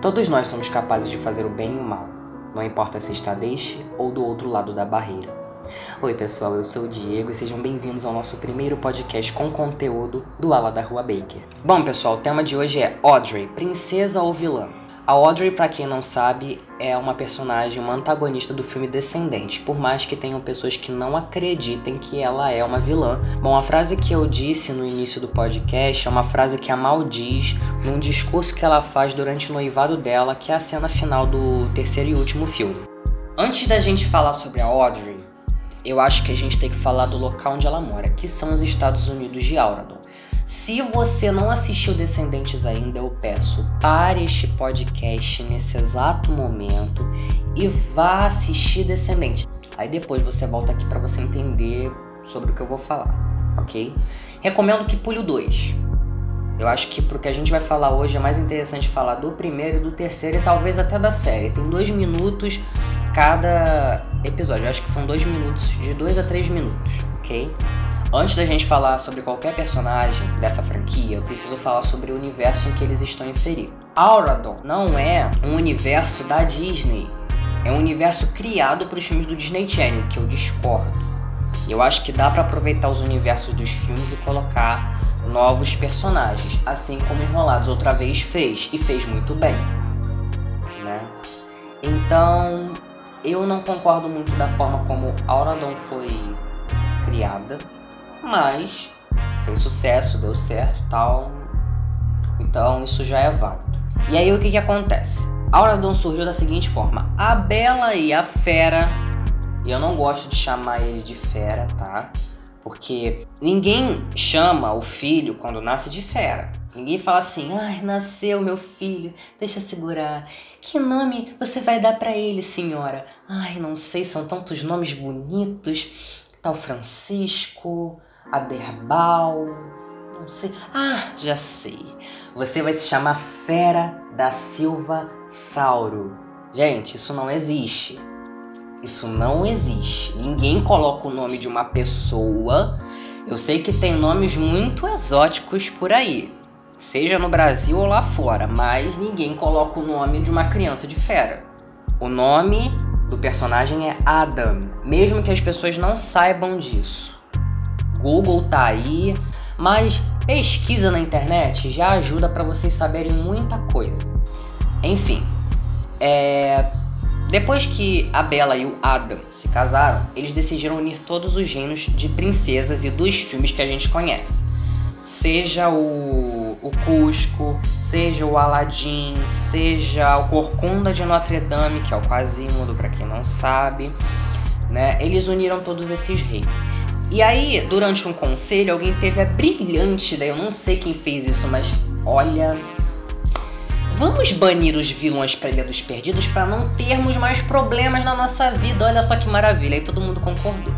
Todos nós somos capazes de fazer o bem e o mal, não importa se está deste ou do outro lado da barreira. Oi, pessoal, eu sou o Diego e sejam bem-vindos ao nosso primeiro podcast com conteúdo do Ala da Rua Baker. Bom, pessoal, o tema de hoje é Audrey, princesa ou vilã? A Audrey, para quem não sabe, é uma personagem, uma antagonista do filme Descendente, por mais que tenham pessoas que não acreditem que ela é uma vilã. Bom, a frase que eu disse no início do podcast é uma frase que a Mal diz num discurso que ela faz durante o noivado dela, que é a cena final do terceiro e último filme. Antes da gente falar sobre a Audrey, eu acho que a gente tem que falar do local onde ela mora, que são os Estados Unidos de Auradon. Se você não assistiu Descendentes ainda, eu peço pare este podcast nesse exato momento e vá assistir Descendentes. Aí depois você volta aqui para você entender sobre o que eu vou falar, ok? Recomendo que pule o 2. Eu acho que pro que a gente vai falar hoje é mais interessante falar do primeiro e do terceiro e talvez até da série. Tem dois minutos cada episódio. Eu acho que são dois minutos, de dois a três minutos, ok? Antes da gente falar sobre qualquer personagem dessa franquia, eu preciso falar sobre o universo em que eles estão inseridos. Auradon não é um universo da Disney, é um universo criado para os filmes do Disney Channel, que eu discordo. Eu acho que dá para aproveitar os universos dos filmes e colocar novos personagens, assim como Enrolados outra vez fez e fez muito bem, né? Então, eu não concordo muito da forma como Auradon foi criada mas fez sucesso, deu certo tal. Então isso já é válido. E aí o que, que acontece? Auradon surgiu da seguinte forma: a Bela e a Fera, e eu não gosto de chamar ele de Fera, tá? Porque ninguém chama o filho quando nasce de Fera. Ninguém fala assim, ai, nasceu meu filho, deixa segurar. Que nome você vai dar para ele, senhora? Ai, não sei, são tantos nomes bonitos. Tal Francisco, Aderbal, não sei. Ah, já sei. Você vai se chamar Fera da Silva Sauro. Gente, isso não existe. Isso não existe. Ninguém coloca o nome de uma pessoa. Eu sei que tem nomes muito exóticos por aí, seja no Brasil ou lá fora, mas ninguém coloca o nome de uma criança de fera. O nome do personagem é Adam, mesmo que as pessoas não saibam disso. Google tá aí, mas pesquisa na internet já ajuda para vocês saberem muita coisa. Enfim, é... depois que a Bella e o Adam se casaram, eles decidiram unir todos os reinos de princesas e dos filmes que a gente conhece. Seja o, o Cusco, seja o Aladdin, seja o Corcunda de Notre Dame, que é o Quasimodo para quem não sabe, né? Eles uniram todos esses reinos. E aí, durante um conselho, alguém teve a brilhante ideia, eu não sei quem fez isso, mas olha. Vamos banir os vilões para Ilha dos Perdidos para não termos mais problemas na nossa vida. Olha só que maravilha. Aí todo mundo concordou.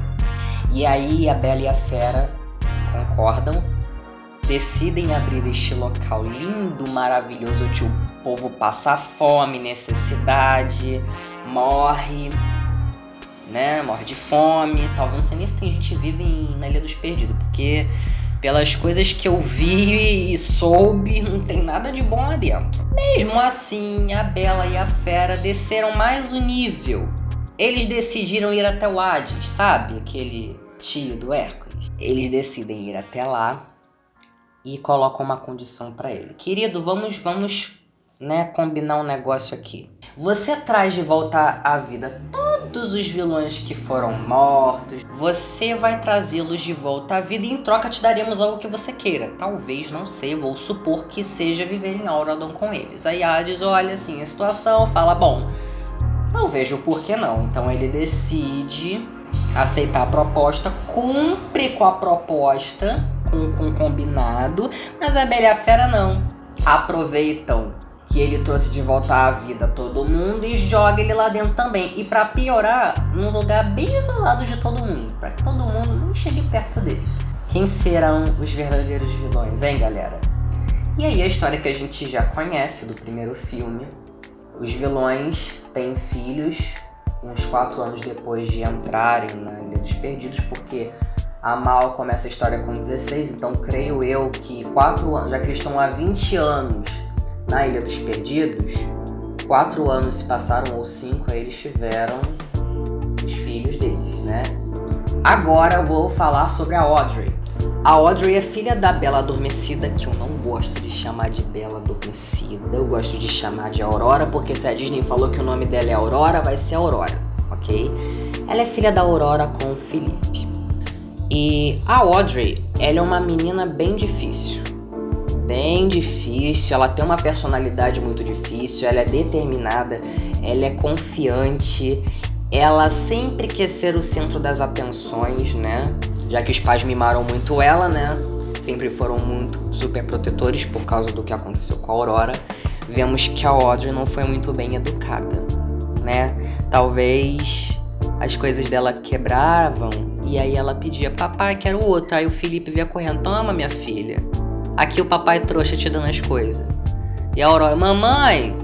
E aí a Bela e a Fera concordam, decidem abrir este local lindo, maravilhoso, onde o povo passa fome, necessidade, morre né? Morre de fome, talvez não nem se tem gente vive em, na Ilha dos Perdidos, porque pelas coisas que eu vi e soube, não tem nada de bom lá dentro. Mesmo assim, a Bela e a Fera desceram mais o nível. Eles decidiram ir até o Hades, sabe? Aquele tio do Hércules. Eles decidem ir até lá e colocam uma condição para ele. Querido, vamos, vamos, né, combinar um negócio aqui. Você traz de volta à vida todos os vilões que foram mortos, você vai trazê-los de volta à vida e em troca te daremos algo que você queira. Talvez, não sei, vou supor que seja viver em Auradon com eles. Aí Hades olha assim a situação, fala, bom, não vejo por que não. Então ele decide aceitar a proposta, cumpre com a proposta, com, com combinado, mas a Bela e a Fera não. Aproveitam que ele trouxe de volta à vida todo mundo e joga ele lá dentro também. E para piorar, num lugar bem isolado de todo mundo, para que todo mundo não chegue perto dele. Quem serão os verdadeiros vilões, hein, galera? E aí a história que a gente já conhece do primeiro filme. Os vilões têm filhos uns quatro anos depois de entrarem na Ilha dos Perdidos, porque a Mal começa a história com 16, então creio eu que quatro anos, já que eles estão há 20 anos na Ilha dos Perdidos, quatro anos se passaram, ou cinco, aí eles tiveram os filhos deles, né? Agora eu vou falar sobre a Audrey. A Audrey é filha da Bela Adormecida, que eu não gosto de chamar de Bela Adormecida. Eu gosto de chamar de Aurora, porque se a Disney falou que o nome dela é Aurora, vai ser Aurora, ok? Ela é filha da Aurora com o Felipe. E a Audrey, ela é uma menina bem difícil. Bem difícil, ela tem uma personalidade muito difícil, ela é determinada, ela é confiante, ela sempre quer ser o centro das atenções, né? já que os pais mimaram muito ela, né? Sempre foram muito super protetores por causa do que aconteceu com a Aurora. Vemos que a Audrey não foi muito bem educada, né? Talvez as coisas dela quebravam e aí ela pedia: Papai, quero outro. Aí o Felipe via correndo: Toma, minha filha. Aqui o papai trouxa te dando as coisas. E a Aurora: Mamãe,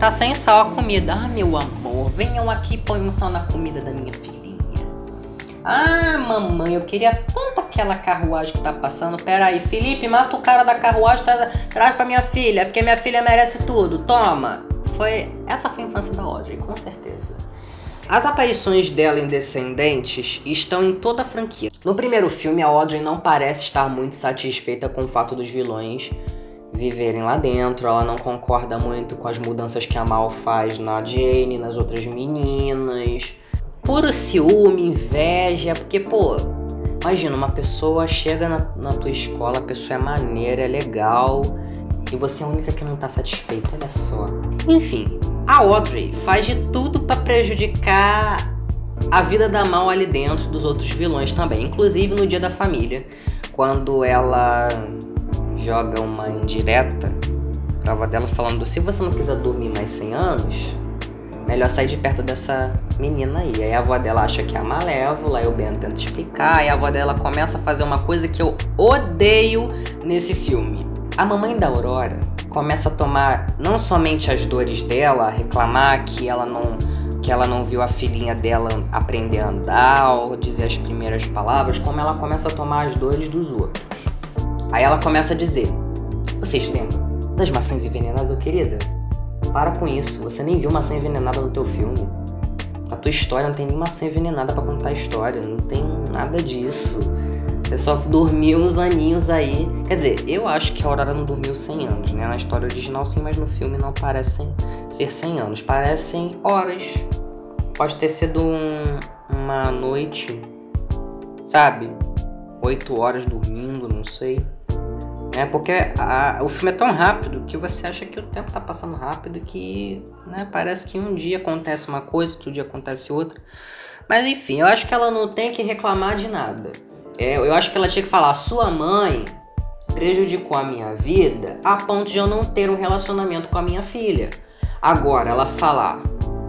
tá sem sal a comida. Ah, meu amor, venham aqui e põe um sal na comida da minha filha. Ah, mamãe, eu queria tanto aquela carruagem que tá passando. Pera aí, Felipe, mata o cara da carruagem, traz, traz pra minha filha, porque minha filha merece tudo. Toma. Foi, essa foi a infância da Audrey, com certeza. As aparições dela em Descendentes estão em toda a franquia. No primeiro filme, a Audrey não parece estar muito satisfeita com o fato dos vilões viverem lá dentro. Ela não concorda muito com as mudanças que a Mal faz na Jane, nas outras meninas puro ciúme, inveja, porque, pô, imagina, uma pessoa chega na, na tua escola, a pessoa é maneira, é legal, e você é a única que não tá satisfeita, olha só. Enfim, a Audrey faz de tudo para prejudicar a vida da Mal ali dentro dos outros vilões também, inclusive no dia da família, quando ela joga uma indireta pra avó dela falando: se você não quiser dormir mais 100 anos, melhor sair de perto dessa menina aí. Aí a avó dela acha que é a malévola, aí o Ben tenta explicar, aí a avó dela começa a fazer uma coisa que eu odeio nesse filme. A mamãe da Aurora começa a tomar não somente as dores dela, reclamar que ela não que ela não viu a filhinha dela aprender a andar ou dizer as primeiras palavras, como ela começa a tomar as dores dos outros. Aí ela começa a dizer: Vocês lembram das maçãs envenenadas, querida? Para com isso, você nem viu maçã envenenada no teu filme. A tua história não tem nem maçã envenenada para contar a história, não tem nada disso. Você só dormiu uns aninhos aí. Quer dizer, eu acho que a Aurora não dormiu 100 anos, né? Na história original sim, mas no filme não parecem ser 100 anos. Parecem horas. Pode ter sido um, uma noite, sabe? 8 horas dormindo, não sei. É porque a, o filme é tão rápido que você acha que o tempo tá passando rápido que né, parece que um dia acontece uma coisa, outro dia acontece outra. Mas enfim, eu acho que ela não tem que reclamar de nada. É, eu acho que ela tinha que falar: sua mãe prejudicou a minha vida a ponto de eu não ter um relacionamento com a minha filha. Agora, ela falar: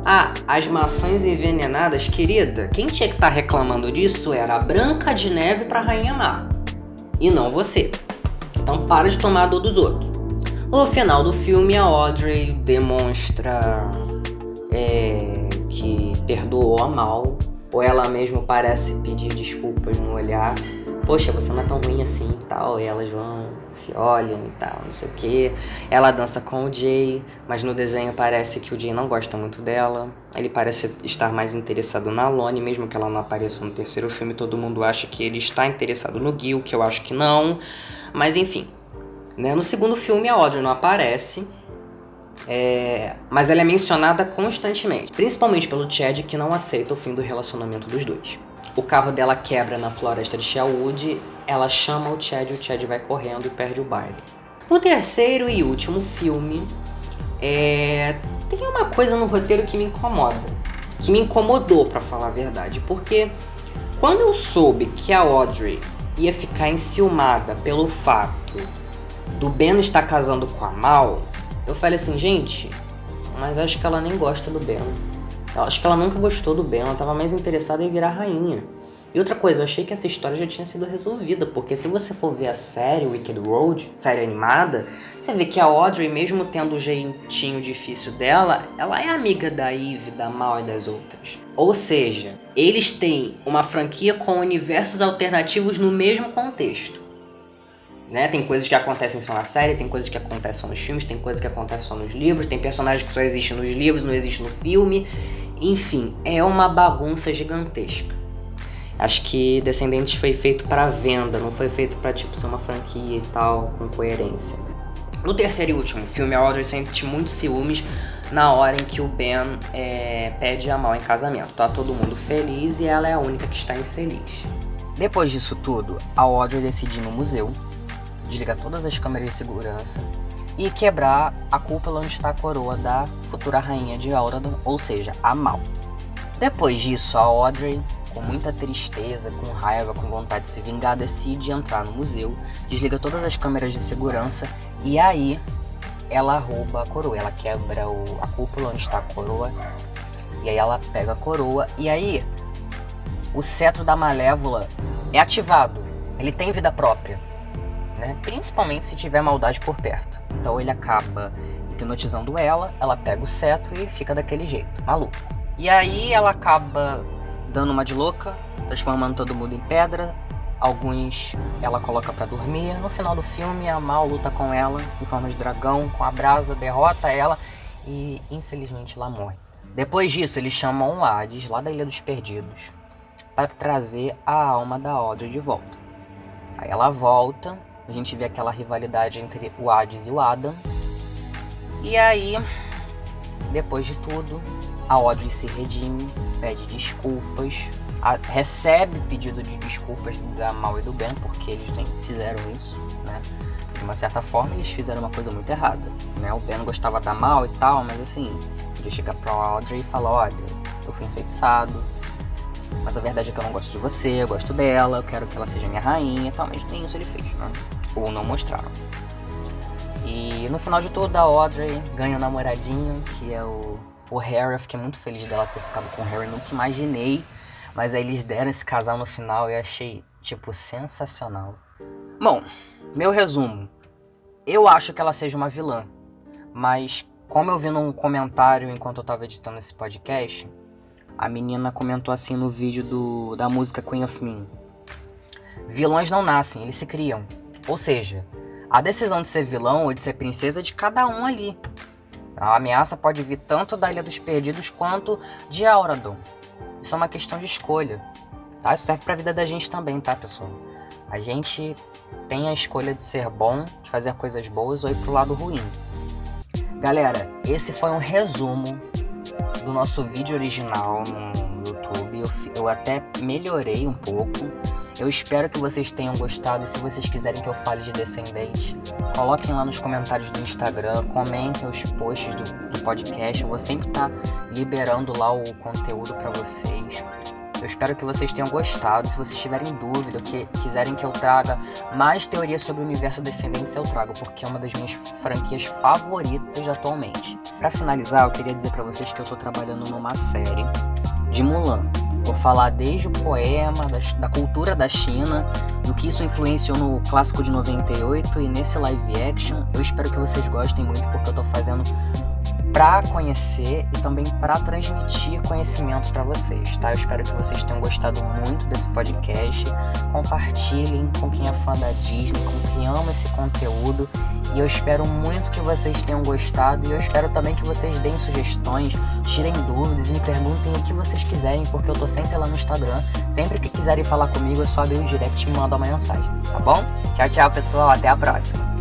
ah, as maçãs envenenadas, querida, quem tinha que estar tá reclamando disso era a Branca de Neve para Rainha Mar. E não você. Então para de tomar a dor dos outros. No final do filme, a Audrey demonstra é, que perdoou a Mal, ou ela mesmo parece pedir desculpas no olhar. Poxa, você não é tão ruim assim e tal. E elas vão, se olham e tal, não sei o que. Ela dança com o Jay, mas no desenho parece que o Jay não gosta muito dela. Ele parece estar mais interessado na Lone, mesmo que ela não apareça no terceiro filme. Todo mundo acha que ele está interessado no Gil, que eu acho que não. Mas enfim, né? no segundo filme a Audrey não aparece, é, mas ela é mencionada constantemente, principalmente pelo Chad que não aceita o fim do relacionamento dos dois. O carro dela quebra na floresta de Sherwood, ela chama o Chad, o Chad vai correndo e perde o baile. No terceiro e último filme, é, tem uma coisa no roteiro que me incomoda, que me incomodou para falar a verdade, porque quando eu soube que a Audrey ia ficar enciumada pelo fato do Ben estar casando com a Mal, eu falei assim, gente, mas acho que ela nem gosta do Ben. Eu acho que ela nunca gostou do Ben, ela estava mais interessada em virar rainha. E outra coisa, eu achei que essa história já tinha sido resolvida, porque se você for ver a série Wicked Road, série animada, você vê que a Audrey, mesmo tendo o jeitinho difícil dela, ela é amiga da Eve, da Mal e das outras. Ou seja, eles têm uma franquia com universos alternativos no mesmo contexto. Né? Tem coisas que acontecem só na série, tem coisas que acontecem só nos filmes, tem coisas que acontecem só nos livros, tem personagens que só existem nos livros, não existe no filme. Enfim, é uma bagunça gigantesca. Acho que Descendentes foi feito para venda, não foi feito para tipo ser uma franquia e tal com coerência. No terceiro e último filme, a Audrey sente muitos ciúmes na hora em que o Ben é, pede a Mal em casamento. Tá todo mundo feliz e ela é a única que está infeliz. Depois disso tudo, a Audrey decide ir no museu, desligar todas as câmeras de segurança e quebrar a cúpula onde está a coroa da futura rainha de Auradon, ou seja, a Mal. Depois disso, a Audrey, com muita tristeza, com raiva, com vontade de se vingar, decide entrar no museu, desliga todas as câmeras de segurança e aí ela rouba a coroa, ela quebra o, a cúpula onde está a coroa e aí ela pega a coroa e aí o cetro da Malévola é ativado, ele tem vida própria, né? Principalmente se tiver maldade por perto. Então ele acaba hipnotizando ela, ela pega o cetro e fica daquele jeito, maluco. E aí ela acaba dando uma de louca, transformando todo mundo em pedra. Alguns ela coloca para dormir. No final do filme, a Mal luta com ela em forma de dragão, com a brasa, derrota ela e infelizmente ela morre. Depois disso, eles chamam o Hades lá da Ilha dos Perdidos para trazer a alma da Audrey de volta. Aí ela volta, a gente vê aquela rivalidade entre o Hades e o Adam. E aí, depois de tudo, a Audrey se redime, pede desculpas, a, recebe pedido de desculpas da Mal e do Ben, porque eles nem fizeram isso, né? De uma certa forma, eles fizeram uma coisa muito errada, né? O Ben gostava da Mal e tal, mas assim, podia chegar pra Audrey e falar, olha, eu fui enfeitiçado, mas a verdade é que eu não gosto de você, eu gosto dela, eu quero que ela seja minha rainha e tal, mas nem isso ele fez, né? Ou não mostraram. E no final de tudo, a Audrey ganha o um namoradinho, que é o, o Harry. Eu fiquei muito feliz dela ter ficado com o Harry, nunca imaginei. Mas aí eles deram esse casal no final e eu achei, tipo, sensacional. Bom, meu resumo. Eu acho que ela seja uma vilã, mas como eu vi num comentário enquanto eu tava editando esse podcast, a menina comentou assim no vídeo do, da música Queen of Me. Vilões não nascem, eles se criam. Ou seja, a decisão de ser vilão ou de ser princesa é de cada um ali. A ameaça pode vir tanto da Ilha dos Perdidos quanto de Auradon. Isso é uma questão de escolha. Tá? Isso serve pra vida da gente também, tá, pessoal? A gente tem a escolha de ser bom, de fazer coisas boas ou ir pro lado ruim. Galera, esse foi um resumo do nosso vídeo original no YouTube. Eu, eu até melhorei um pouco. Eu espero que vocês tenham gostado se vocês quiserem que eu fale de Descendente, coloquem lá nos comentários do Instagram, comentem os posts do, do podcast. Eu vou sempre estar tá liberando lá o conteúdo para vocês. Eu espero que vocês tenham gostado. Se vocês tiverem dúvida, que quiserem que eu traga mais teorias sobre o universo Descendentes, eu trago, porque é uma das minhas franquias favoritas atualmente. Para finalizar, eu queria dizer para vocês que eu tô trabalhando numa série de Mulan. Vou falar desde o poema, da, da cultura da China, do que isso influenciou no clássico de 98 e nesse live action. Eu espero que vocês gostem muito, porque eu tô fazendo para conhecer e também para transmitir conhecimento para vocês, tá? Eu espero que vocês tenham gostado muito desse podcast. Compartilhem com quem é fã da Disney, com quem ama esse conteúdo. E eu espero muito que vocês tenham gostado. E eu espero também que vocês deem sugestões, tirem dúvidas e me perguntem o que vocês quiserem, porque eu tô sempre lá no Instagram. Sempre que quiserem falar comigo, é só abrir o direct e me mandar uma mensagem, tá bom? Tchau, tchau, pessoal. Até a próxima.